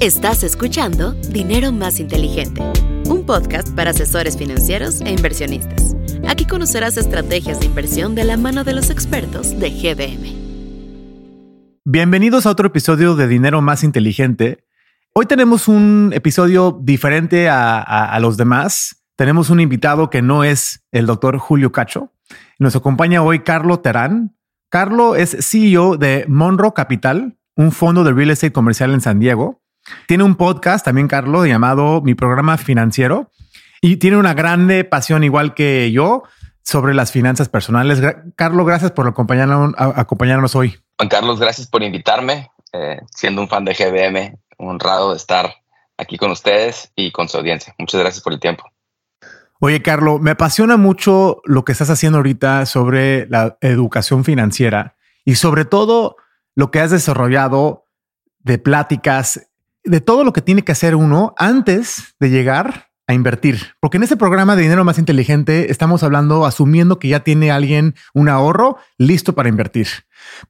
Estás escuchando Dinero Más Inteligente, un podcast para asesores financieros e inversionistas. Aquí conocerás estrategias de inversión de la mano de los expertos de GBM. Bienvenidos a otro episodio de Dinero Más Inteligente. Hoy tenemos un episodio diferente a, los demás. Tenemos un invitado que no es el doctor Julio Cacho. Nos acompaña hoy Carlo Terán. Carlo es CEO de Monroe Capital, un fondo de real estate comercial en San Diego. Tiene un podcast también, Carlos, llamado Mi Programa Financiero y tiene una grande pasión, igual que yo, sobre las finanzas personales. Carlos, gracias por acompañarnos, acompañarnos hoy. Juan Carlos, gracias por invitarme. Eh, siendo un fan de GBM, honrado de estar aquí con ustedes y con su audiencia. Muchas gracias por el tiempo. Oye, Carlos, me apasiona mucho lo que estás haciendo ahorita sobre la educación financiera y sobre todo lo que has desarrollado de pláticas de todo lo que tiene que hacer uno antes de llegar a invertir. Porque en este programa de dinero más inteligente estamos hablando asumiendo que ya tiene alguien un ahorro listo para invertir.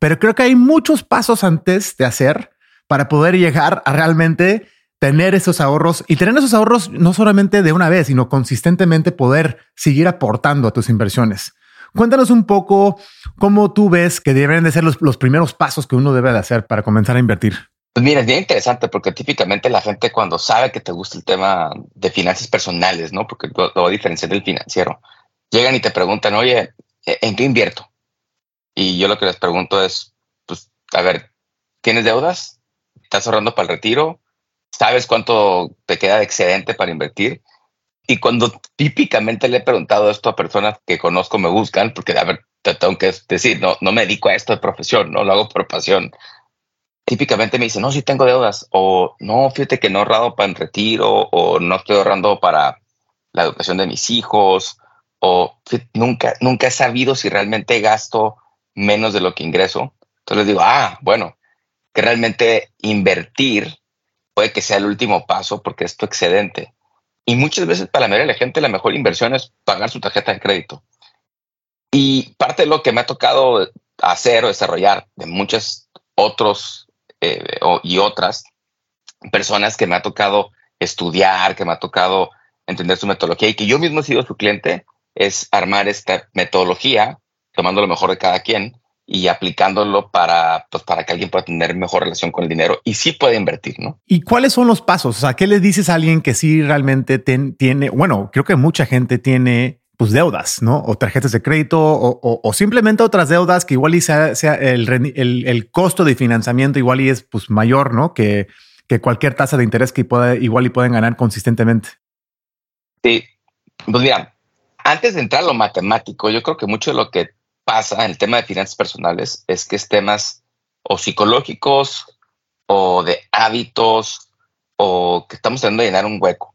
Pero creo que hay muchos pasos antes de hacer para poder llegar a realmente tener esos ahorros y tener esos ahorros no solamente de una vez, sino consistentemente poder seguir aportando a tus inversiones. Cuéntanos un poco cómo tú ves que deben de ser los, los primeros pasos que uno debe de hacer para comenzar a invertir. Pues mira, es bien interesante porque típicamente la gente cuando sabe que te gusta el tema de finanzas personales, ¿no? Porque lo, lo del financiero, llegan y te preguntan, oye, ¿en qué invierto? Y yo lo que les pregunto es, pues, a ver, ¿tienes deudas? ¿Estás ahorrando para el retiro? ¿Sabes cuánto te queda de excedente para invertir? Y cuando típicamente le he preguntado esto a personas que conozco, me buscan, porque, a ver, te tengo que decir, no, no me dedico a esto de profesión, no lo hago por pasión típicamente me dicen, no, sí tengo deudas, o no, fíjate que no he ahorrado para el retiro, o no estoy ahorrando para la educación de mis hijos, o nunca, nunca he sabido si realmente gasto menos de lo que ingreso. Entonces les digo, ah, bueno, que realmente invertir puede que sea el último paso porque es tu excedente. Y muchas veces para la mayoría de la gente la mejor inversión es pagar su tarjeta de crédito. Y parte de lo que me ha tocado hacer o desarrollar de muchos otros eh, y otras personas que me ha tocado estudiar, que me ha tocado entender su metodología y que yo mismo he sido su cliente, es armar esta metodología, tomando lo mejor de cada quien y aplicándolo para, pues, para que alguien pueda tener mejor relación con el dinero y sí puede invertir, ¿no? ¿Y cuáles son los pasos? O sea, ¿qué le dices a alguien que sí realmente tiene, bueno, creo que mucha gente tiene pues deudas, ¿no? O tarjetas de crédito o, simplemente otras deudas que igual y sea, el, costo de financiamiento igual y es pues mayor, ¿no? Que, que cualquier tasa de interés que pueda, igual y pueden ganar consistentemente. Sí, pues mira, antes de entrar a lo matemático, yo creo que mucho de lo que pasa en el tema de finanzas personales es que es temas o psicológicos o de hábitos o que estamos tratando de llenar un hueco.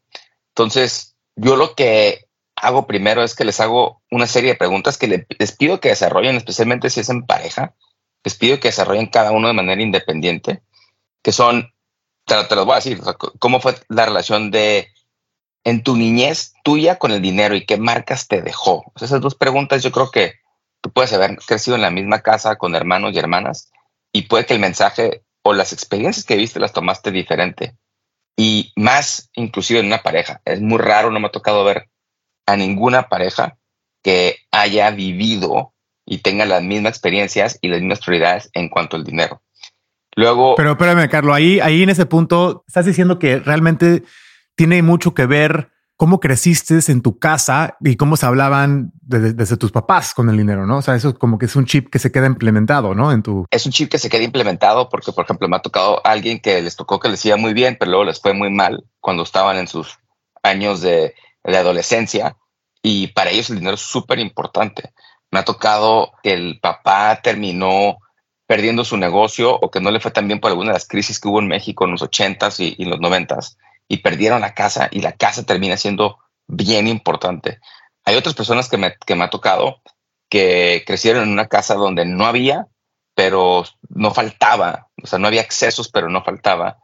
Entonces, yo lo que hago primero es que les hago una serie de preguntas que les pido que desarrollen, especialmente si es en pareja. Les pido que desarrollen cada uno de manera independiente, que son, te, lo, voy a decir, cómo fue la relación de en tu niñez tuya con el dinero y qué marcas te dejó. esas dos preguntas yo creo que tú puedes haber crecido en la misma casa con hermanos y hermanas y puede que el mensaje o las experiencias que viste las tomaste diferente y más inclusive en una pareja. Es muy raro, no me ha tocado ver a ninguna pareja que haya vivido y tenga las mismas experiencias y las mismas prioridades en cuanto al dinero. Luego. Pero espérame, Carlos, ahí, ahí en ese punto estás diciendo que realmente tiene mucho que ver cómo creciste en tu casa y cómo se hablaban desde, tus papás con el dinero, ¿no? O sea, eso como que es un chip que se queda implementado, ¿no? En tu... Es un chip que se queda implementado porque, por ejemplo, me ha tocado a alguien que les tocó que les iba muy bien, pero luego les fue muy mal cuando estaban en sus años de de adolescencia y para ellos el dinero es súper importante. Me ha tocado que el papá terminó perdiendo su negocio o que no le fue tan bien por alguna de las crisis que hubo en México en los ochentas y, y en los noventas y perdieron la casa y la casa termina siendo bien importante. Hay otras personas que me, que me ha tocado que crecieron en una casa donde no había, pero no faltaba, o sea, no había accesos, pero no faltaba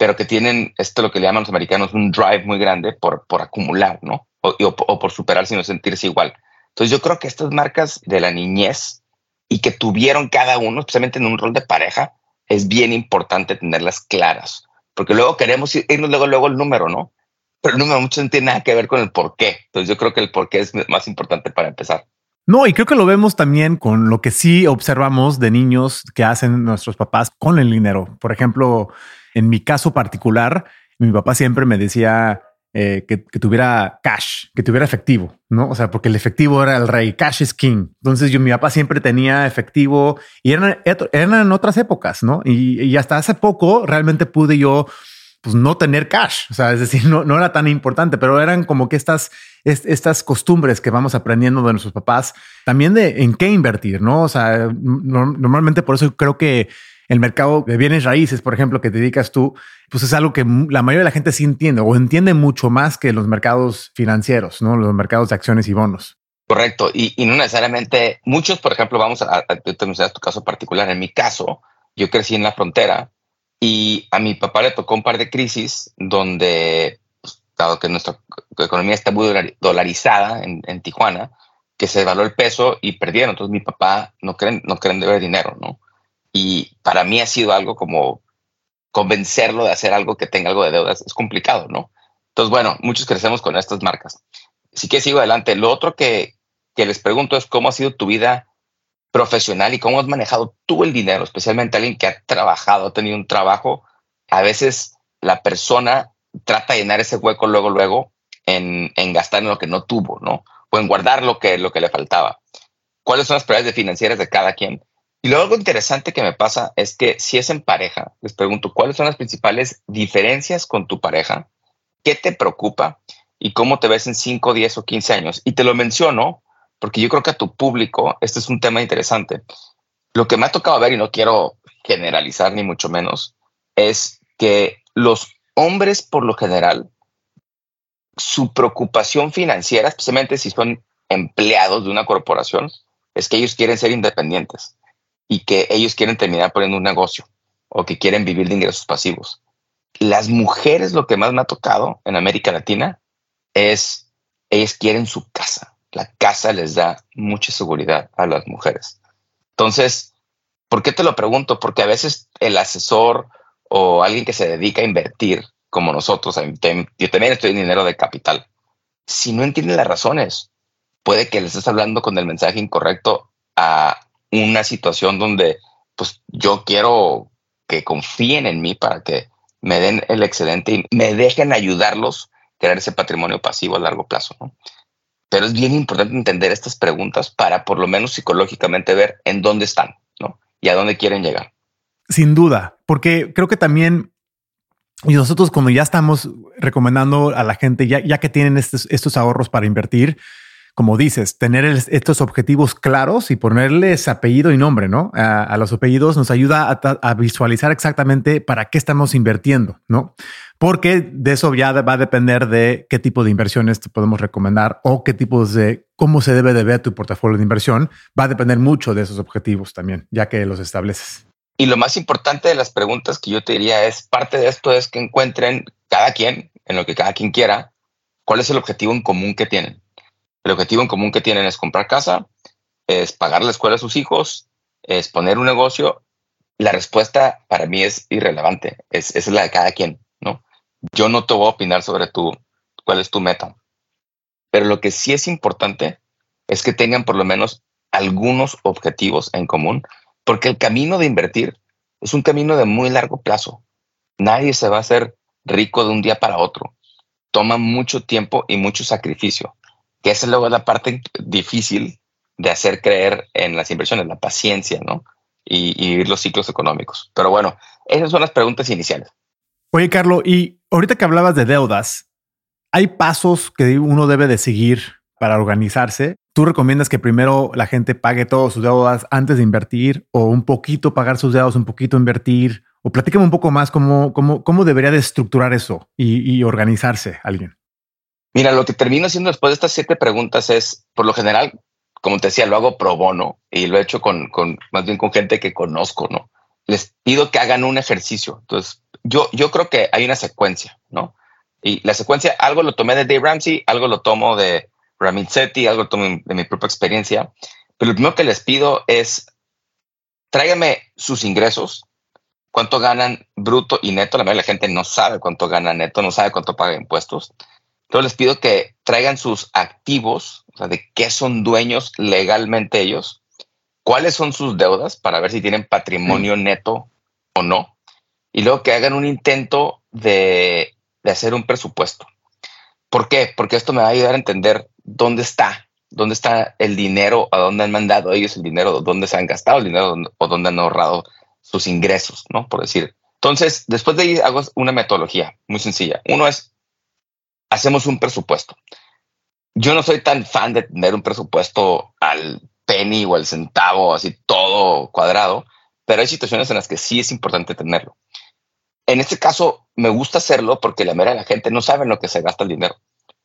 pero que tienen esto lo que le llaman los americanos un drive muy grande por, por acumular, ¿no? O, o, por superarse y no sentirse igual. Entonces yo creo que estas marcas de la niñez y que tuvieron cada uno, especialmente en un rol de pareja, es bien importante tenerlas claras, porque luego queremos irnos luego, luego el número, ¿no? Pero el número mucho no tiene nada que ver con el por qué. Entonces yo creo que el por qué es más importante para empezar. No, y creo que lo vemos también con lo que sí observamos de niños que hacen nuestros papás con el dinero. Por ejemplo, en mi caso particular, mi papá siempre me decía eh, que, tuviera cash, que tuviera efectivo, ¿no? O sea, porque el efectivo era el rey, cash is king. Entonces yo, mi papá siempre tenía efectivo y eran, eran en otras épocas, ¿no? Y, hasta hace poco realmente pude yo pues no tener cash. O sea, es decir, no, no era tan importante, pero eran como que estas, estas costumbres que vamos aprendiendo de nuestros papás, también de en qué invertir, ¿no? O sea, normalmente por eso creo que el mercado de bienes raíces, por ejemplo, que te dedicas tú, pues es algo que la mayoría de la gente sí entiende o entiende mucho más que los mercados financieros, ¿no? Los mercados de acciones y bonos. Correcto. Y, no necesariamente muchos, por ejemplo, vamos a, a, tu caso particular. En mi caso, yo crecí en la frontera y a mi papá le tocó un par de crisis donde, pues, dado que nuestra economía está muy dolarizada en, Tijuana, que se devaluó el peso y perdieron. Entonces mi papá no creen, no creen deber dinero, ¿no? Y para mí ha sido algo como convencerlo de hacer algo que tenga algo de deudas. Es complicado, ¿no? Entonces, bueno, muchos crecemos con estas marcas. Así que sigo adelante. Lo otro que, que les pregunto es cómo ha sido tu vida profesional y cómo has manejado tú el dinero, especialmente alguien que ha trabajado, ha tenido un trabajo. A veces la persona trata de llenar ese hueco luego, luego en, en gastar en lo que no tuvo, ¿no? O en guardar lo que, lo que le faltaba. ¿Cuáles son las prioridades financieras de cada quien? Y luego algo interesante que me pasa es que si es en pareja, les pregunto, ¿cuáles son las principales diferencias con tu pareja? ¿Qué te preocupa? ¿Y cómo te ves en 5, 10 o 15 años? Y te lo menciono porque yo creo que a tu público, este es un tema interesante. Lo que me ha tocado ver, y no quiero generalizar ni mucho menos, es que los hombres por lo general, su preocupación financiera, especialmente si son empleados de una corporación, es que ellos quieren ser independientes y que ellos quieren terminar poniendo un negocio o que quieren vivir de ingresos pasivos. Las mujeres, lo que más me ha tocado en América Latina es, ellas quieren su casa la casa les da mucha seguridad a las mujeres. Entonces, ¿por qué te lo pregunto? Porque a veces el asesor o alguien que se dedica a invertir, como nosotros, yo también estoy en dinero de capital, si no entiende las razones, puede que le estés hablando con el mensaje incorrecto a una situación donde pues yo quiero que confíen en mí para que me den el excedente y me dejen ayudarlos a crear ese patrimonio pasivo a largo plazo. ¿no? pero es bien importante entender estas preguntas para por lo menos psicológicamente ver en dónde están, ¿no? Y a dónde quieren llegar. Sin duda, porque creo que también y nosotros cuando ya estamos recomendando a la gente, ya, ya que tienen estos, estos ahorros para invertir, como dices, tener estos objetivos claros y ponerles apellido y nombre, ¿no? A, los apellidos nos ayuda a, visualizar exactamente para qué estamos invirtiendo, ¿no? Porque de eso ya va a depender de qué tipo de inversiones te podemos recomendar o qué tipos de, cómo se debe de ver tu portafolio de inversión. Va a depender mucho de esos objetivos también, ya que los estableces. Y lo más importante de las preguntas que yo te diría es, parte de esto es que encuentren cada quien, en lo que cada quien quiera, cuál es el objetivo en común que tienen el objetivo en común que tienen es comprar casa, es pagar la escuela a sus hijos, es poner un negocio. La respuesta para mí es irrelevante, es, es la de cada quien, ¿no? Yo no te voy a opinar sobre tu, cuál es tu meta, pero lo que sí es importante es que tengan por lo menos algunos objetivos en común, porque el camino de invertir es un camino de muy largo plazo. Nadie se va a hacer rico de un día para otro. Toma mucho tiempo y mucho sacrificio que esa es luego la parte difícil de hacer creer en las inversiones, la paciencia, ¿no? Y, vivir los ciclos económicos. Pero bueno, esas son las preguntas iniciales. Oye, Carlos, y ahorita que hablabas de deudas, ¿hay pasos que uno debe de seguir para organizarse? ¿Tú recomiendas que primero la gente pague todas sus deudas antes de invertir o un poquito pagar sus deudas, un poquito invertir? O platícame un poco más cómo, cómo, cómo debería de estructurar eso y, y organizarse alguien. Mira, lo que termino haciendo después de estas siete preguntas es, por lo general, como te decía, lo hago pro bono y lo he hecho con, con más bien con gente que conozco, ¿no? Les pido que hagan un ejercicio. Entonces, yo, yo creo que hay una secuencia, ¿no? Y la secuencia, algo lo tomé de Dave Ramsey, algo lo tomo de Ramit Sethi, algo lo tomo de mi propia experiencia. Pero lo primero que les pido es, tráigame sus ingresos cuánto ganan bruto y neto. La mayoría de la gente no sabe cuánto gana neto, no sabe cuánto paga impuestos. Entonces les pido que traigan sus activos, o sea, de qué son dueños legalmente ellos, cuáles son sus deudas para ver si tienen patrimonio neto o no, y luego que hagan un intento de, de hacer un presupuesto. ¿Por qué? Porque esto me va a ayudar a entender dónde está, dónde está el dinero, a dónde han mandado ellos el dinero, dónde se han gastado el dinero o dónde han ahorrado sus ingresos, ¿no? Por decir. Entonces, después de ahí hago una metodología muy sencilla. Uno es, hacemos un presupuesto. Yo no soy tan fan de tener un presupuesto al penny o al centavo, así todo cuadrado, pero hay situaciones en las que sí es importante tenerlo. En este caso, me gusta hacerlo porque la mayoría de la gente no sabe en lo que se gasta el dinero.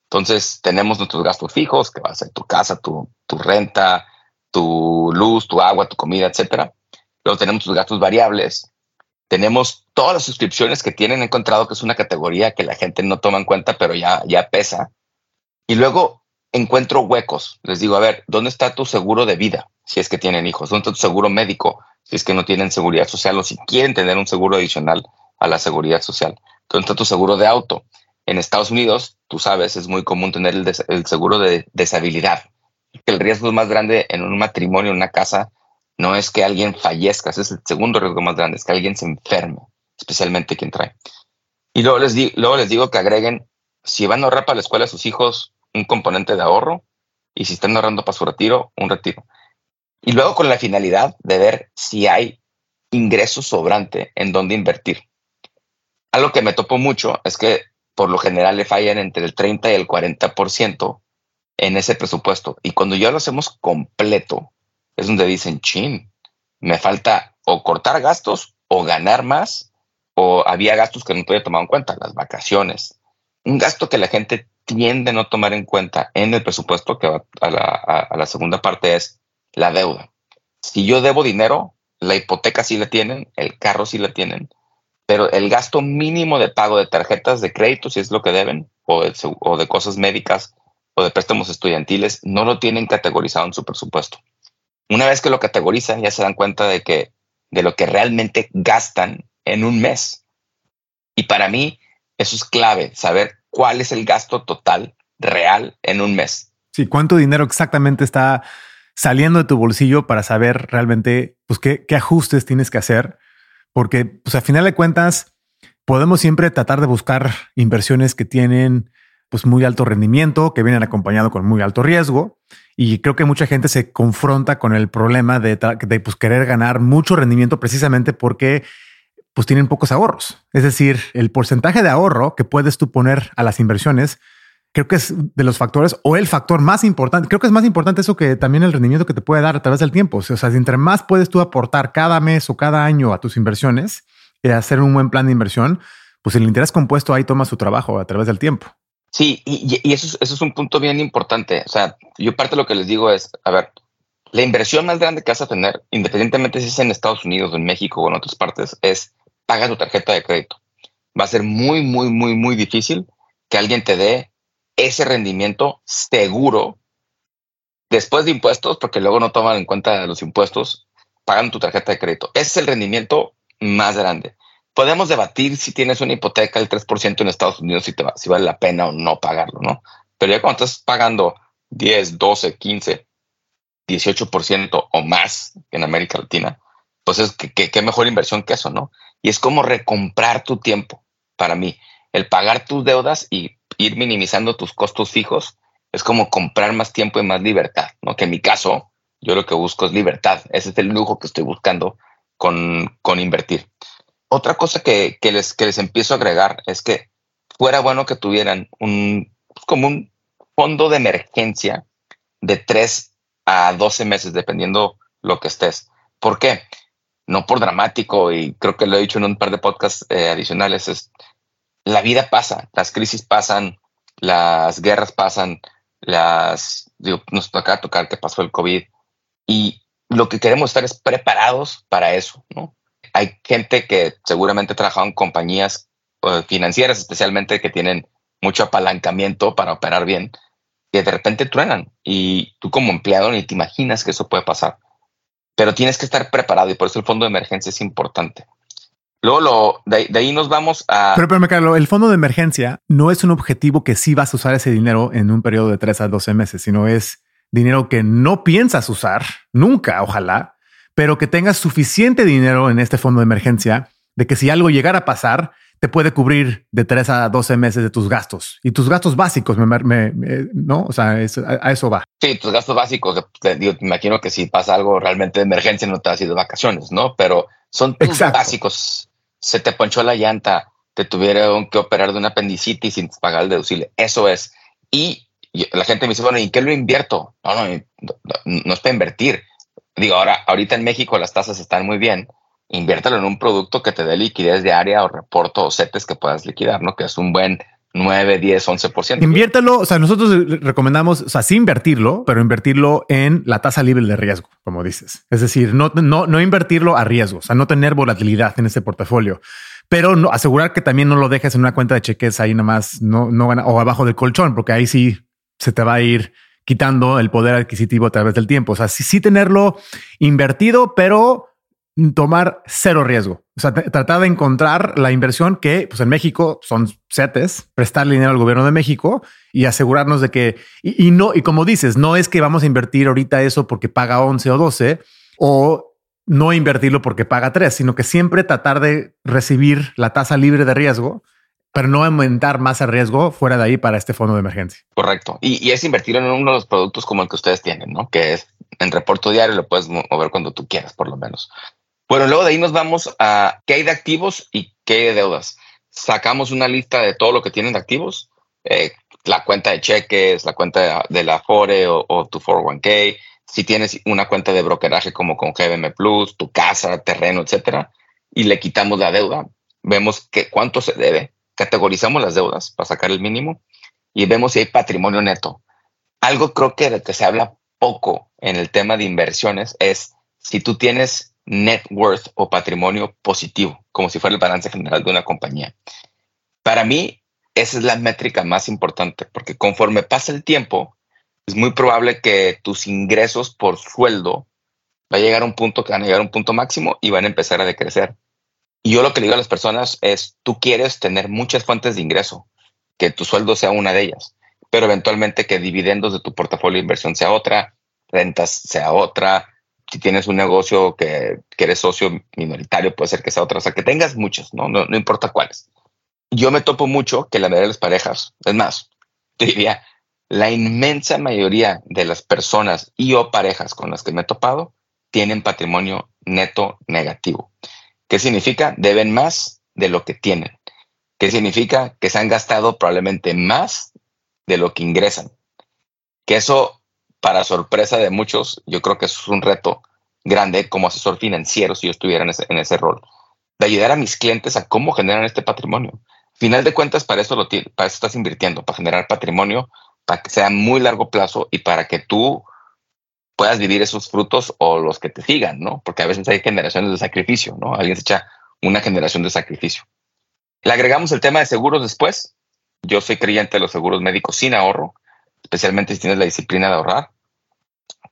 Entonces, tenemos nuestros gastos fijos, que va a ser tu casa, tu, tu renta, tu luz, tu agua, tu comida, etcétera. Luego tenemos tus gastos variables. Tenemos todas las suscripciones que tienen encontrado, que es una categoría que la gente no toma en cuenta, pero ya, ya pesa. Y luego encuentro huecos. Les digo, a ver, ¿dónde está tu seguro de vida? Si es que tienen hijos. ¿Dónde está tu seguro médico? Si es que no tienen seguridad social o si quieren tener un seguro adicional a la seguridad social. ¿Dónde está tu seguro de auto? En Estados Unidos, tú sabes, es muy común tener el, el seguro de deshabilidad. El riesgo es más grande en un matrimonio, en una casa, no es que alguien fallezca, ese es el segundo riesgo más grande, es que alguien se enferme, especialmente quien trae. Y luego les, luego les digo que agreguen, si van a ahorrar para la escuela a sus hijos, un componente de ahorro, y si están ahorrando para su retiro, un retiro. Y luego con la finalidad de ver si hay ingreso sobrante en dónde invertir. Algo que me topo mucho es que por lo general le fallan entre el 30 y el 40% en ese presupuesto. Y cuando ya lo hacemos completo, es donde dicen, chin, me falta o cortar gastos o ganar más, o había gastos que no había tomado en cuenta, las vacaciones. Un gasto que la gente tiende a no tomar en cuenta en el presupuesto, que va a la, a la segunda parte, es la deuda. Si yo debo dinero, la hipoteca sí la tienen, el carro sí la tienen, pero el gasto mínimo de pago de tarjetas de crédito, si es lo que deben, o de, o de cosas médicas o de préstamos estudiantiles, no lo tienen categorizado en su presupuesto. Una vez que lo categorizan, ya se dan cuenta de que de lo que realmente gastan en un mes. Y para mí, eso es clave, saber cuál es el gasto total real en un mes. Sí, cuánto dinero exactamente está saliendo de tu bolsillo para saber realmente pues, qué, qué ajustes tienes que hacer. Porque, pues, a final de cuentas, podemos siempre tratar de buscar inversiones que tienen pues muy alto rendimiento, que vienen acompañado con muy alto riesgo. Y creo que mucha gente se confronta con el problema de, pues, querer ganar mucho rendimiento precisamente porque pues tienen pocos ahorros. Es decir, el porcentaje de ahorro que puedes tú poner a las inversiones, creo que es de los factores o el factor más importante. Creo que es más importante eso que también el rendimiento que te puede dar a través del tiempo. O sea, si entre más puedes tú aportar cada mes o cada año a tus inversiones y hacer un buen plan de inversión, pues el interés compuesto ahí toma su trabajo a través del tiempo. Sí, y, eso, es, un punto bien importante. O sea, yo parte de lo que les digo es, a ver, la inversión más grande que vas a tener, independientemente si es en Estados Unidos, en México o en otras partes, es pagar tu tarjeta de crédito. Va a ser muy, muy, muy, muy difícil que alguien te dé ese rendimiento seguro después de impuestos, porque luego no toman en cuenta los impuestos, pagan tu tarjeta de crédito. Ese es el rendimiento más grande podemos debatir si tienes una hipoteca del 3% en Estados Unidos, si, te si vale la pena o no pagarlo, ¿no? Pero ya cuando estás pagando 10, 12, 15, 18% o más en América Latina, pues es que, qué mejor inversión que eso, ¿no? Y es como recomprar tu tiempo para mí. El pagar tus deudas y ir minimizando tus costos fijos es como comprar más tiempo y más libertad, ¿no? Que en mi caso, yo lo que busco es libertad. Ese es el lujo que estoy buscando con, con invertir. Otra cosa que, les, que les empiezo a agregar es que fuera bueno que tuvieran un, pues, como un fondo de emergencia de 3 a 12 meses, dependiendo lo que estés. ¿Por qué? No por dramático, y creo que lo he dicho en un par de podcasts eh, adicionales, es la vida pasa, las crisis pasan, las guerras pasan, las, nos toca tocar que pasó el COVID, y lo que queremos estar es preparados para eso, ¿no? Hay gente que seguramente ha trabajado en compañías eh, financieras, especialmente que tienen mucho apalancamiento para operar bien, que de repente truenan y tú como empleado ni te imaginas que eso puede pasar. Pero tienes que estar preparado y por eso el fondo de emergencia es importante. Luego lo, de, ahí nos vamos a... Pero, pero, Carlos, el fondo de emergencia no es un objetivo que sí vas a usar ese dinero en un periodo de 3 a 12 meses, sino es dinero que no piensas usar nunca, ojalá, pero que tengas suficiente dinero en este fondo de emergencia de que si algo llegara a pasar, te puede cubrir de 3 a 12 meses de tus gastos y tus gastos básicos, me, ¿no? O sea, a, eso va. Sí, tus gastos básicos. Te, digo, imagino que si pasa algo realmente de emergencia no te has ido de vacaciones, ¿no? Pero son tus básicos. Se te ponchó la llanta, te tuvieron que operar de una apendicitis sin pagar el deducible. Eso es. Y la gente me dice, bueno, ¿y qué lo invierto? No, no, no, es para invertir. Digo, ahora, ahorita en México las tasas están muy bien inviértelo en un producto que te dé liquidez diaria o reporto o setes que puedas liquidar, ¿no? Que es un buen 9, 10, 11%. Inviértelo, o sea, nosotros recomendamos, o sea, sí invertirlo, pero invertirlo en la tasa libre de riesgo, como dices. Es decir, no, no, no invertirlo a riesgo, o sea, no tener volatilidad en ese portafolio, pero no, asegurar que también no lo dejes en una cuenta de cheques ahí nada más, no, no o abajo del colchón, porque ahí sí se te va a ir quitando el poder adquisitivo a través del tiempo. O sea, sí, sí tenerlo invertido, pero tomar cero riesgo. O sea, tratar de encontrar la inversión que, pues en México son CETES, prestar dinero al gobierno de México y asegurarnos de que, y, no, y como dices, no es que vamos a invertir ahorita eso porque paga 11 o 12 o no invertirlo porque paga 3, sino que siempre tratar de recibir la tasa libre de riesgo, pero no aumentar más el riesgo fuera de ahí para este fondo de emergencia. Correcto. Y, es invertir en uno de los productos como el que ustedes tienen, ¿no? Que es en reporto diario, lo puedes mover cuando tú quieras, por lo menos. Bueno, luego de ahí nos vamos a qué hay de activos y qué hay de deudas. Sacamos una lista de todo lo que tienen de activos, eh, la cuenta de cheques, la cuenta de, la Fore o, tu 401k, si tienes una cuenta de brokeraje como con GBM Plus, tu casa, terreno, etcétera, y le quitamos la deuda. Vemos que cuánto se debe, categorizamos las deudas para sacar el mínimo y vemos si hay patrimonio neto. Algo creo que de que se habla poco en el tema de inversiones es si tú tienes net worth o patrimonio positivo, como si fuera el balance general de una compañía. Para mí, esa es la métrica más importante, porque conforme pasa el tiempo, es muy probable que tus ingresos por sueldo va a llegar a un punto que van a llegar a un punto máximo y van a empezar a decrecer. Yo lo que le digo a las personas es, tú quieres tener muchas fuentes de ingreso, que tu sueldo sea una de ellas, pero eventualmente que dividendos de tu portafolio de inversión sea otra, rentas sea otra, si tienes un negocio que, eres socio minoritario, puede ser que sea otra, o sea, que tengas muchos, ¿no? No, no importa cuáles. Yo me topo mucho que la mayoría de las parejas, es más, te diría, la inmensa mayoría de las personas y o parejas con las que me he topado tienen patrimonio neto negativo. ¿Qué significa? Deben más de lo que tienen. ¿Qué significa? Que se han gastado probablemente más de lo que ingresan. Que eso para sorpresa de muchos, yo creo que eso es un reto grande como asesor financiero si yo estuviera en ese, rol, de ayudar a mis clientes a cómo generan este patrimonio. Final de cuentas, para eso, lo, para eso estás invirtiendo, para generar patrimonio, para que sea muy largo plazo y para que tú puedas vivir esos frutos o los que te sigan, ¿no? Porque a veces hay generaciones de sacrificio, ¿no? Alguien se echa una generación de sacrificio. Le agregamos el tema de seguros después. Yo soy creyente de los seguros médicos sin ahorro, especialmente si tienes la disciplina de ahorrar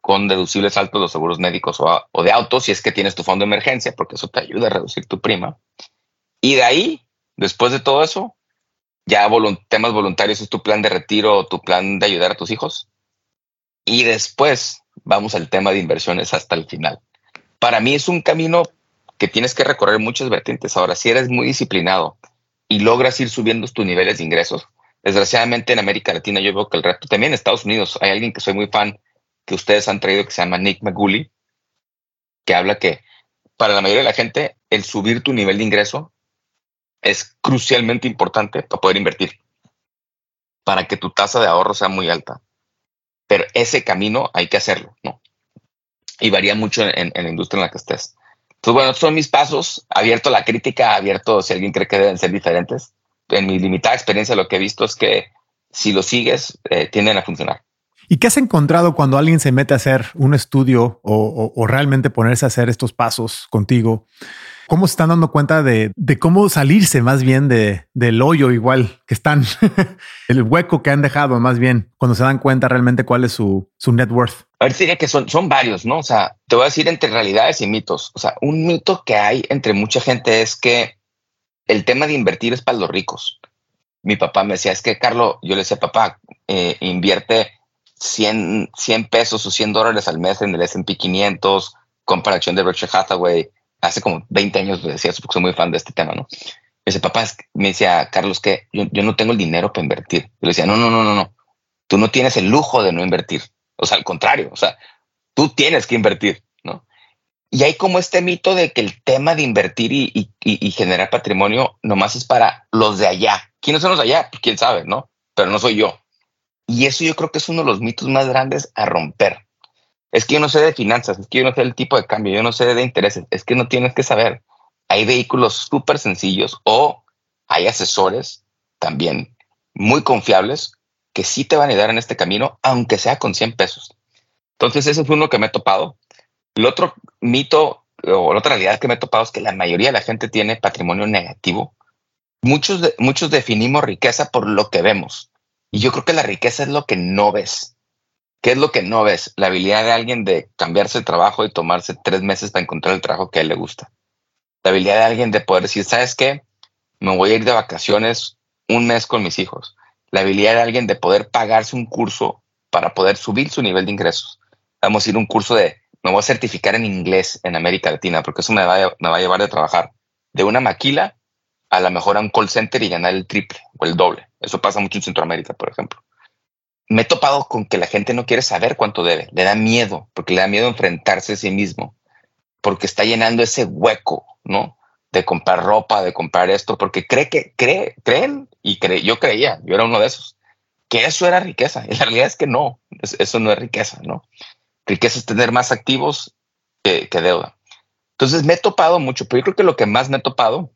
con deducibles altos los seguros médicos o, de autos si es que tienes tu fondo de emergencia, porque eso te ayuda a reducir tu prima. Y de ahí, después de todo eso, ya temas voluntarios es tu plan de retiro tu plan de ayudar a tus hijos. Y después vamos al tema de inversiones hasta el final. Para mí es un camino que tienes que recorrer muchas vertientes. Ahora, si eres muy disciplinado y logras ir subiendo tus niveles de ingresos, desgraciadamente en América Latina yo veo que el reto, también en Estados Unidos, hay alguien que soy muy fan que ustedes han traído que se llama Nick Maguli, que habla que para la mayoría de la gente el subir tu nivel de ingreso es crucialmente importante para poder invertir, para que tu tasa de ahorro sea muy alta. Pero ese camino hay que hacerlo, ¿no? Y varía mucho en, la industria en la que estés. Entonces, bueno, son mis pasos, abierto a la crítica, abierto si alguien cree que deben ser diferentes. En mi limitada experiencia lo que he visto es que si lo sigues, eh, tienden a funcionar. ¿Y qué has encontrado cuando alguien se mete a hacer un estudio o, realmente ponerse a hacer estos pasos contigo? ¿Cómo se están dando cuenta de, cómo salirse más bien de, del hoyo igual que están, el hueco que han dejado más bien, cuando se dan cuenta realmente cuál es su, net worth? A ver, diría que son, son varios, ¿no? O sea, te voy a decir entre realidades y mitos. O sea, un mito que hay entre mucha gente es que el tema de invertir es para los ricos. Mi papá me decía, es que Carlos, yo le decía, papá, eh, invierte 100, 100 pesos o 100 dólares al mes en el S&P 500, compra de Berkshire Hathaway. Hace como 20 años le decía porque soy muy fan de este tema, ¿no? Me papá, me decía, Carlos, que yo, no tengo el dinero para invertir. Yo le decía, no, no, no, no, no. Tú no tienes el lujo de no invertir. O sea, al contrario, o sea, tú tienes que invertir, ¿no? Y hay como este mito de que el tema de invertir y, y, generar patrimonio nomás es para los de allá. ¿Quiénes son los de allá? Pues quién sabe, ¿no? Pero no soy yo. Y eso yo creo que es uno de los mitos más grandes a romper. Es que yo no sé de finanzas, es que yo no sé del tipo de cambio, yo no sé de intereses, es que no tienes que saber. Hay vehículos súper sencillos o hay asesores también muy confiables que sí te van a ayudar en este camino, aunque sea con 100 pesos. Entonces, ese fue uno que me he topado. El otro mito o la otra realidad que me he topado es que la mayoría de la gente tiene patrimonio negativo. Muchos, muchos definimos riqueza por lo que vemos. Y yo creo que la riqueza es lo que no ves. ¿Qué es lo que no ves? La habilidad de alguien de cambiarse de trabajo y tomarse tres meses para encontrar el trabajo que a él le gusta. La habilidad de alguien de poder decir, ¿sabes qué? Me voy a ir de vacaciones un mes con mis hijos la habilidad de alguien de poder pagarse un curso para poder subir su nivel de ingresos. Vamos a ir a un curso de, me voy a certificar en inglés en América Latina, porque eso me va, a, me va a llevar de trabajar de una maquila a la mejor a un call center y ganar el triple o el doble. Eso pasa mucho en Centroamérica, por ejemplo. Me he topado con que la gente no quiere saber cuánto debe, le da miedo, porque le da miedo enfrentarse a sí mismo, porque está llenando ese hueco, ¿no? de comprar ropa, de comprar esto, porque cree que cree, creen y cree, yo creía, yo era uno de esos, que eso era riqueza. Y la realidad es que no, eso no es riqueza, ¿no? Riqueza es tener más activos que, deuda. Entonces me he topado mucho, pero yo creo que lo que más me he topado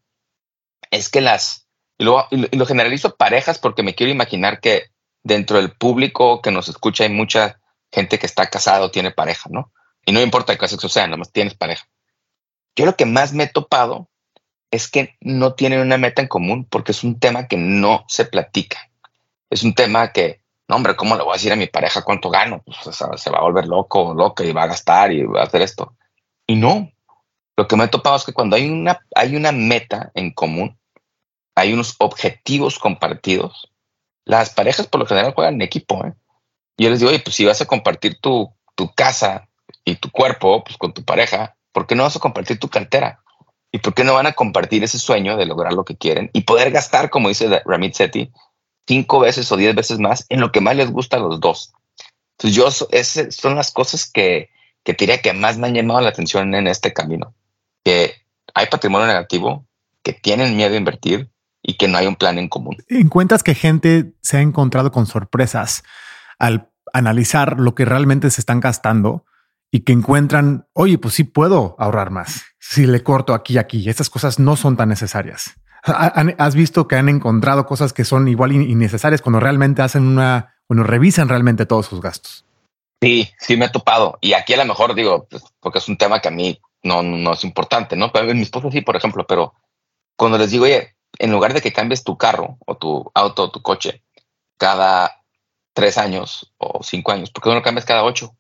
es que las, y y lo generalizo parejas porque me quiero imaginar que dentro del público que nos escucha hay mucha gente que está casada o tiene pareja, ¿no? Y no importa qué sexo sea, nomás tienes pareja. Yo lo que más me he topado es que no tienen una meta en común porque es un tema que no se platica. Es un tema que, no, hombre, ¿cómo le voy a decir a mi pareja cuánto gano? Pues, se va a volver loco, loca y va a gastar y va a hacer esto. Y no, lo que me he topado es que cuando hay una, hay una meta en común, hay unos objetivos compartidos, las parejas por lo general juegan en equipo. ¿eh? Yo les digo, oye, pues si vas a compartir tu, tu casa y tu cuerpo pues, con tu pareja, ¿por qué no vas a compartir tu cartera? ¿Y por qué no van a compartir ese sueño de lograr lo que quieren y poder gastar, como dice Ramit Sethi, cinco veces o diez veces más en lo que más les gusta a los dos? Entonces, yo, esas son las cosas que, que diría que más me han llamado la atención en este camino. Que hay patrimonio negativo, que tienen miedo a invertir y que no hay un plan en común. Encuentras que gente se ha encontrado con sorpresas al analizar lo que realmente se están gastando y que encuentran, oye, pues sí puedo ahorrar más si le corto aquí y aquí. Estas cosas no son tan necesarias. ¿Has visto que han encontrado cosas que son igual innecesarias cuando realmente hacen una, bueno, revisan realmente todos sus gastos? Sí, sí me he topado. Y aquí a lo mejor digo, pues, porque es un tema que a mí no, no es importante, ¿no? Pero mi esposa sí, por ejemplo, pero cuando les digo, oye, en lugar de que cambies tu carro o tu auto o tu coche cada tres años o cinco años, ¿por qué no lo cambias cada ocho?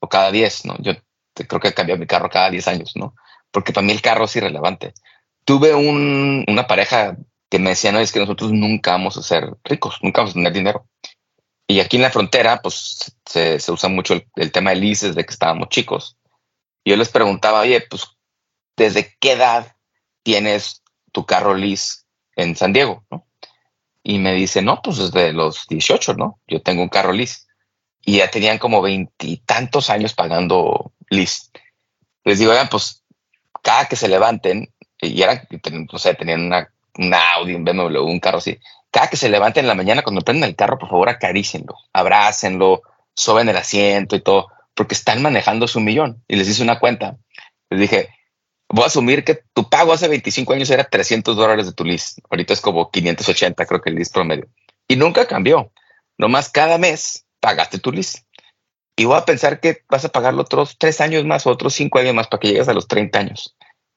o cada 10, ¿no? Yo creo que cambiado mi carro cada 10 años, ¿no? Porque para mí el carro es irrelevante. Tuve un, una pareja que me decía, no, es que nosotros nunca vamos a ser ricos, nunca vamos a tener dinero. Y aquí en la frontera, pues se, usa mucho el, tema de leases de que estábamos chicos. Yo les preguntaba, oye, pues, ¿desde qué edad tienes tu carro lease en San Diego? ¿no? Y me dice, no, pues desde los 18, ¿no? Yo tengo un carro lease y ya tenían como veintitantos años pagando list. Les digo, oigan, pues cada que se levanten, y eran, no sé, tenían una, Audi, un BMW, un carro así, cada que se levanten en la mañana, cuando prenden el carro, por favor, acarícenlo, abrácenlo, soben el asiento y todo, porque están manejando su millón. Y les hice una cuenta. Les dije, voy a asumir que tu pago hace 25 años era 300 dólares de tu list. Ahorita es como 580, creo que el list promedio. Y nunca cambió. Nomás cada mes pagaste tu list. Y voy a pensar que vas a pagarlo otros tres años más otros cinco años más para que llegues a los 30 años.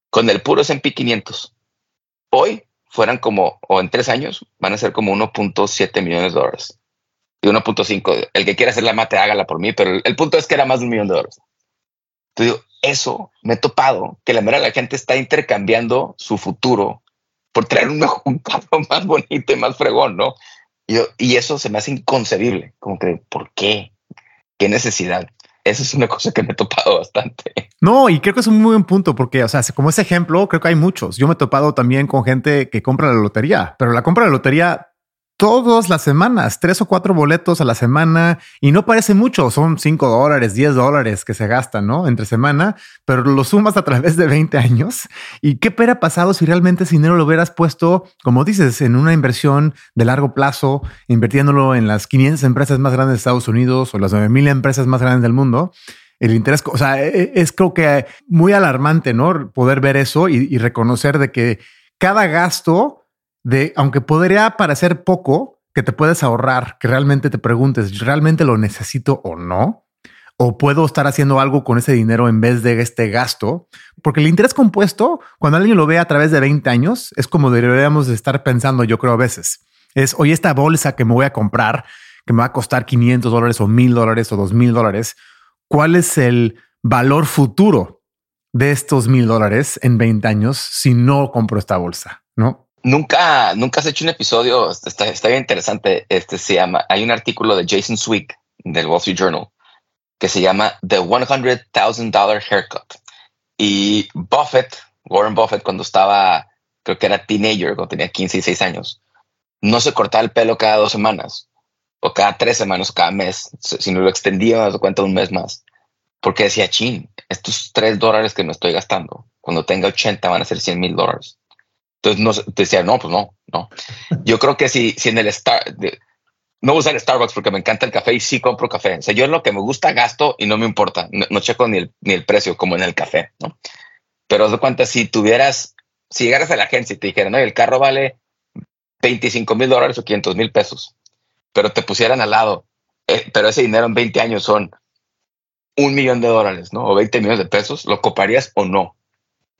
Con el puro S&P 500. Hoy fueran como, o en tres años, van a ser como 1.7 millones de dólares. Y 1.5. El que quiera hacer la mate, hágala por mí, pero el, punto es que era más de un millón de dólares. Entonces, eso me he topado, que la mera la gente está intercambiando su futuro por traer un, un carro más bonito y más fregón, ¿no? Y, y eso se me hace inconcebible, como que, ¿por qué? ¿Qué necesidad? Esa es una cosa que me he topado bastante. No, y creo que es un muy buen punto porque, o sea, como ese ejemplo, creo que hay muchos. Yo me he topado también con gente que compra la lotería, pero la compra de la lotería todas las semanas, tres o cuatro boletos a la semana y no parece mucho, son cinco dólares, diez dólares que se gastan, ¿no? Entre semana, pero lo sumas a través de 20 años. ¿Y qué hubiera pasado si realmente ese dinero lo hubieras puesto, como dices, en una inversión de largo plazo, invirtiéndolo en las 500 empresas más grandes de Estados Unidos o las 9000 empresas más grandes del mundo? el interés, o sea, e, e, es, creo que muy alarmante, ¿no? Poder ver eso y reconocer de que cada gasto de, aunque podría parecer poco, que te puedes ahorrar, que realmente te preguntes, ¿realmente lo necesito o no? ¿O puedo estar haciendo algo con ese dinero en vez de este gasto? Porque el interés compuesto, cuando alguien lo ve a través de 20 años, es como deberíamos estar pensando, yo creo a veces. Es, oye, esta bolsa que me voy a comprar, que me va a costar 500 dólares o 1000 dólares o 2000 dólares, ¿cuál es el valor futuro de estos 1000 dólares en 20 años si no compro esta bolsa? ¿No? Nunca, nunca has hecho un episodio, está, está bien interesante. Este se llama, hay un artículo de Jason Sweek del Wall Street Journal que se llama The $100,000 Haircut. Y Buffett, Warren Buffett, cuando estaba, creo que era teenager, cuando tenía 15 y 6 años, no se cortaba el pelo cada dos semanas, o cada tres semanas, cada mes, sino lo extendía, me cuenta, un mes más. Porque decía, chin, estos 3 dólares que me estoy gastando, cuando tenga 80 van a ser 100 mil dólares. Entonces no, decía, no, pues no, no. Yo creo que si, si en el Star, no voy a usar Starbucks porque me encanta el café y sí compro café. O sea, yo lo que me gusta gasto y no me importa. No, checo ni el, ni el precio como en el café, ¿no? Pero de cuenta, si tuvieras, si llegaras a la agencia y te dijeran, no, el carro vale 25 mil dólares o 500 mil pesos, pero te pusieran al lado, eh, pero ese dinero en 20 años son un millón de dólares, ¿no? O 20 millones de pesos, ¿lo coparías o no?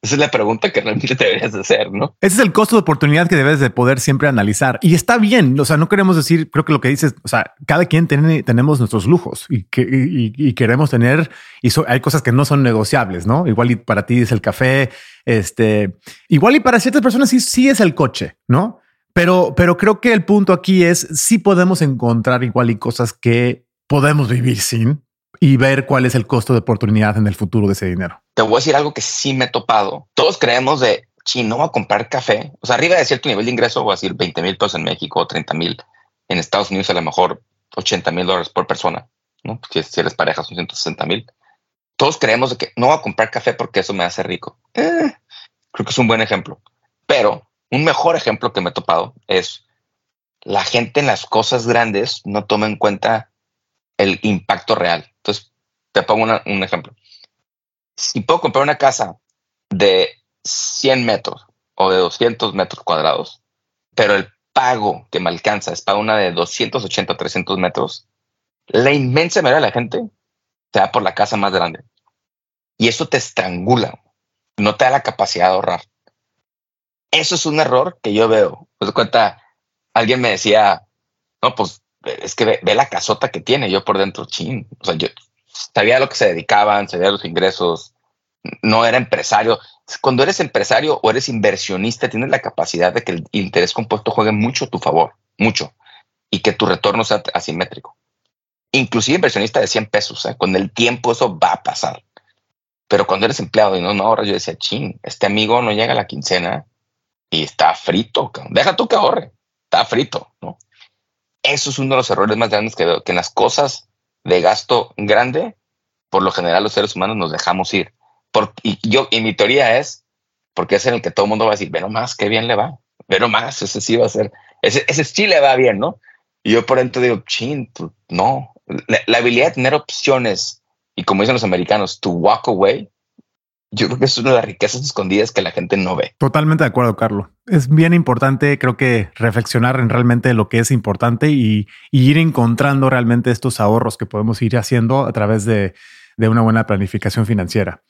Esa es la pregunta que realmente deberías hacer, ¿no? Ese es el costo de oportunidad que debes de poder siempre analizar. Y está bien, o sea, no queremos decir, creo que lo que dices, o sea, cada quien tiene, tenemos nuestros lujos y, que, y, queremos tener, y hay cosas que no son negociables, ¿no? Igual y para ti es el café, este, igual y para ciertas personas sí, sí es el coche, ¿no? Pero, pero creo que el punto aquí es, sí podemos encontrar igual y cosas que podemos vivir sin, y ver cuál es el costo de oportunidad en el futuro de ese dinero. Te voy a decir algo que sí me he topado. Todos creemos de, si no voy a comprar café, o sea, arriba de cierto nivel de ingreso, voy a decir 20 mil pesos en México, 30 mil en Estados Unidos, a lo mejor 80 mil dólares por persona, si eres pareja son 160 mil. Todos creemos de que no voy a comprar café porque eso me hace rico. Eh, creo que es un buen ejemplo. Pero un mejor ejemplo que me he topado es la gente en las cosas grandes no toma en cuenta el impacto real. Entonces, te pongo un ejemplo. Si puedo comprar una casa de 100 metros o de 200 metros cuadrados, pero el pago que me alcanza es para una de 280 300 metros, la inmensa mayoría de la gente se va por la casa más grande. Y eso te estrangula, no te da la capacidad de ahorrar. Eso es un error que yo veo. Pues cuenta, alguien me decía, no, pues es que ve, la casota que tiene yo por dentro, chin. O sea, yo sabía a lo que se dedicaban, sabía los ingresos, no era empresario. Cuando eres empresario o eres inversionista, tienes la capacidad de que el interés compuesto juegue mucho a tu favor, mucho, y que tu retorno sea asimétrico. Inclusive inversionista de 100 pesos, ¿eh? con el tiempo eso va a pasar. Pero cuando eres empleado y no, no ahorras, yo decía, chin, este amigo no llega a la quincena y está frito, deja tú que ahorre, está frito. Eso es uno de los errores más grandes que veo, que en las cosas de gasto grande, por lo general los seres humanos nos dejamos ir. y yo, y mi teoría es, porque es en el que todo el mundo va a decir, ve más, qué bien le va, ve más, ese sí va a ser, ese, ese sí le va bien, ¿no? Y yo por dentro digo, chin, no, la, habilidad de tener opciones y como dicen los americanos, to walk away, yo creo que es una de las riquezas escondidas que la gente no ve. Totalmente de acuerdo, Carlos. Es bien importante, creo que reflexionar en realmente lo que es importante y, ir encontrando realmente estos ahorros que podemos ir haciendo a través de, una buena planificación financiera.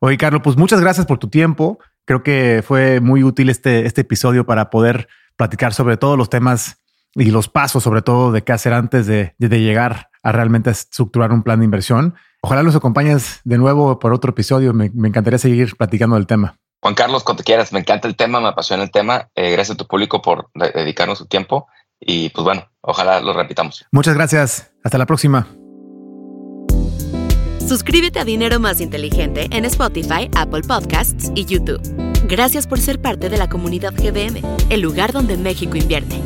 Oye, Carlos, pues muchas gracias por tu tiempo. Creo que fue muy útil este, este episodio para poder platicar sobre todos los temas y los pasos, sobre todo, de qué hacer antes de, de llegar a realmente estructurar un plan de inversión. Ojalá nos acompañes de nuevo por otro episodio. Me, encantaría seguir platicando del tema. Juan Carlos, cuando quieras, me encanta el tema, me apasiona el tema. Eh, gracias a tu público por dedicarnos su tiempo y pues bueno, ojalá lo repitamos. Muchas gracias. Hasta la próxima. Suscríbete a Dinero Más Inteligente en Spotify, Apple Podcasts y YouTube. Gracias por ser parte de la comunidad GBM, el lugar donde México invierte.